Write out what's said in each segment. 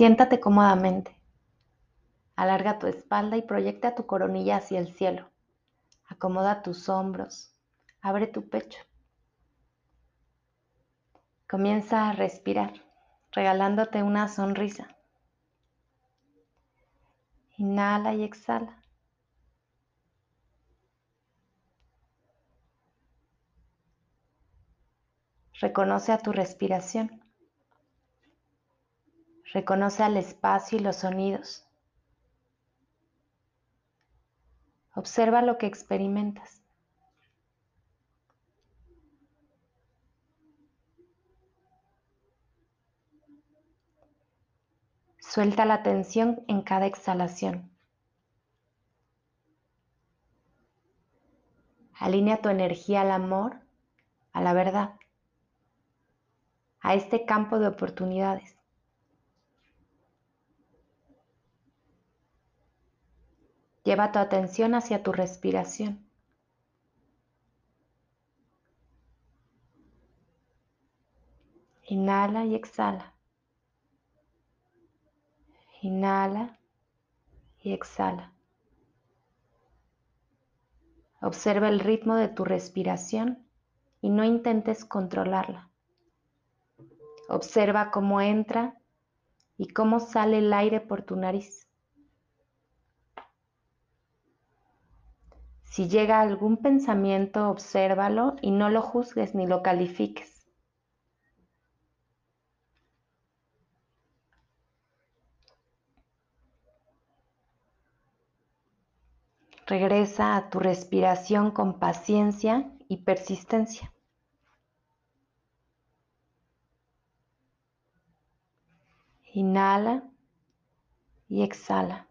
Siéntate cómodamente. Alarga tu espalda y proyecta tu coronilla hacia el cielo. Acomoda tus hombros. Abre tu pecho. Comienza a respirar, regalándote una sonrisa. Inhala y exhala. Reconoce a tu respiración. Reconoce al espacio y los sonidos. Observa lo que experimentas. Suelta la tensión en cada exhalación. Alinea tu energía al amor, a la verdad, a este campo de oportunidades. Lleva tu atención hacia tu respiración. Inhala y exhala. Inhala y exhala. Observa el ritmo de tu respiración y no intentes controlarla. Observa cómo entra y cómo sale el aire por tu nariz. Si llega algún pensamiento, obsérvalo y no lo juzgues ni lo califiques. Regresa a tu respiración con paciencia y persistencia. Inhala y exhala.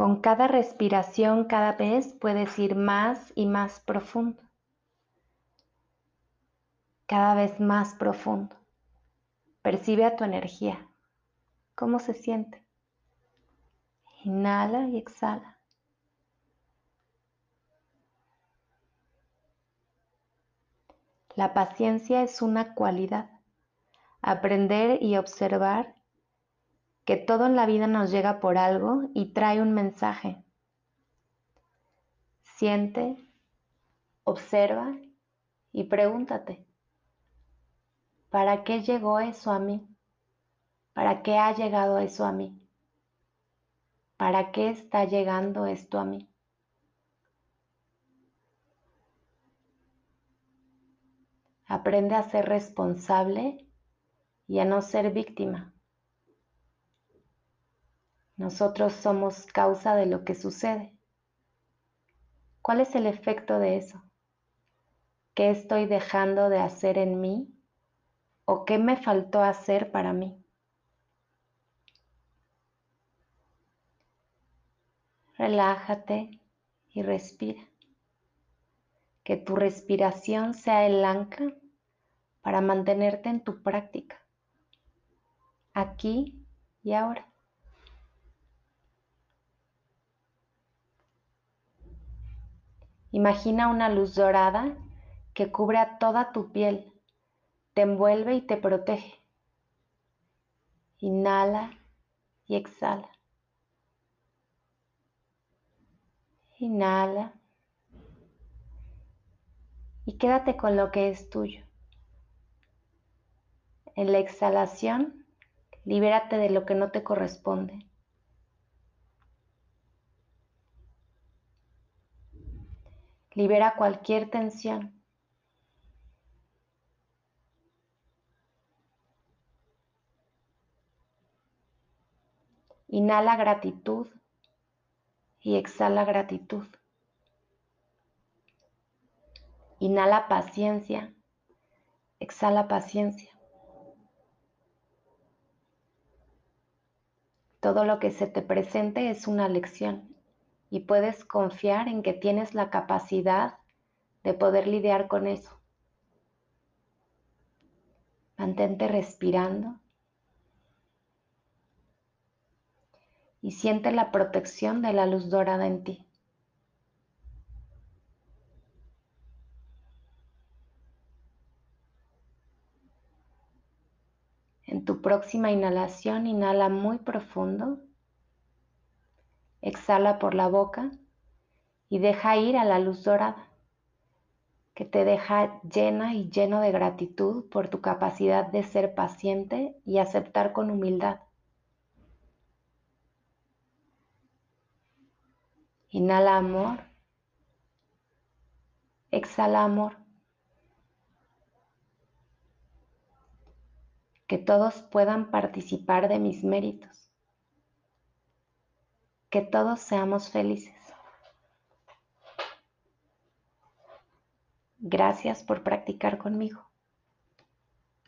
Con cada respiración cada vez puedes ir más y más profundo. Cada vez más profundo. Percibe a tu energía. ¿Cómo se siente? Inhala y exhala. La paciencia es una cualidad. Aprender y observar que todo en la vida nos llega por algo y trae un mensaje. Siente, observa y pregúntate, ¿para qué llegó eso a mí? ¿Para qué ha llegado eso a mí? ¿para qué está llegando esto a mí? Aprende a ser responsable y a no ser víctima. Nosotros somos causa de lo que sucede. ¿Cuál es el efecto de eso? ¿Qué estoy dejando de hacer en mí? ¿O qué me faltó hacer para mí? relájate y respira. Que tu respiración sea el ancla para mantenerte en tu práctica, aquí y ahora. Imagina una luz dorada que cubre a toda tu piel, te envuelve y te protege. Inhala y exhala. Inhala. Y quédate con lo que es tuyo. En la exhalación, libérate de lo que no te corresponde. Libera cualquier tensión. Inhala gratitud y exhala gratitud. Inhala paciencia, exhala paciencia. Todo lo que se te presente es una lección y puedes confiar en que tienes la capacidad de poder lidiar con eso. Mantente respirando y siente la protección de la luz dorada en ti. En tu próxima inhalación, inhala muy profundo. Exhala por la boca y deja ir a la luz dorada que te deja llena y lleno de gratitud por tu capacidad de ser paciente y aceptar con humildad. Inhala amor. Exhala amor. Que todos puedan participar de mis méritos. Que todos seamos felices. Gracias por practicar conmigo.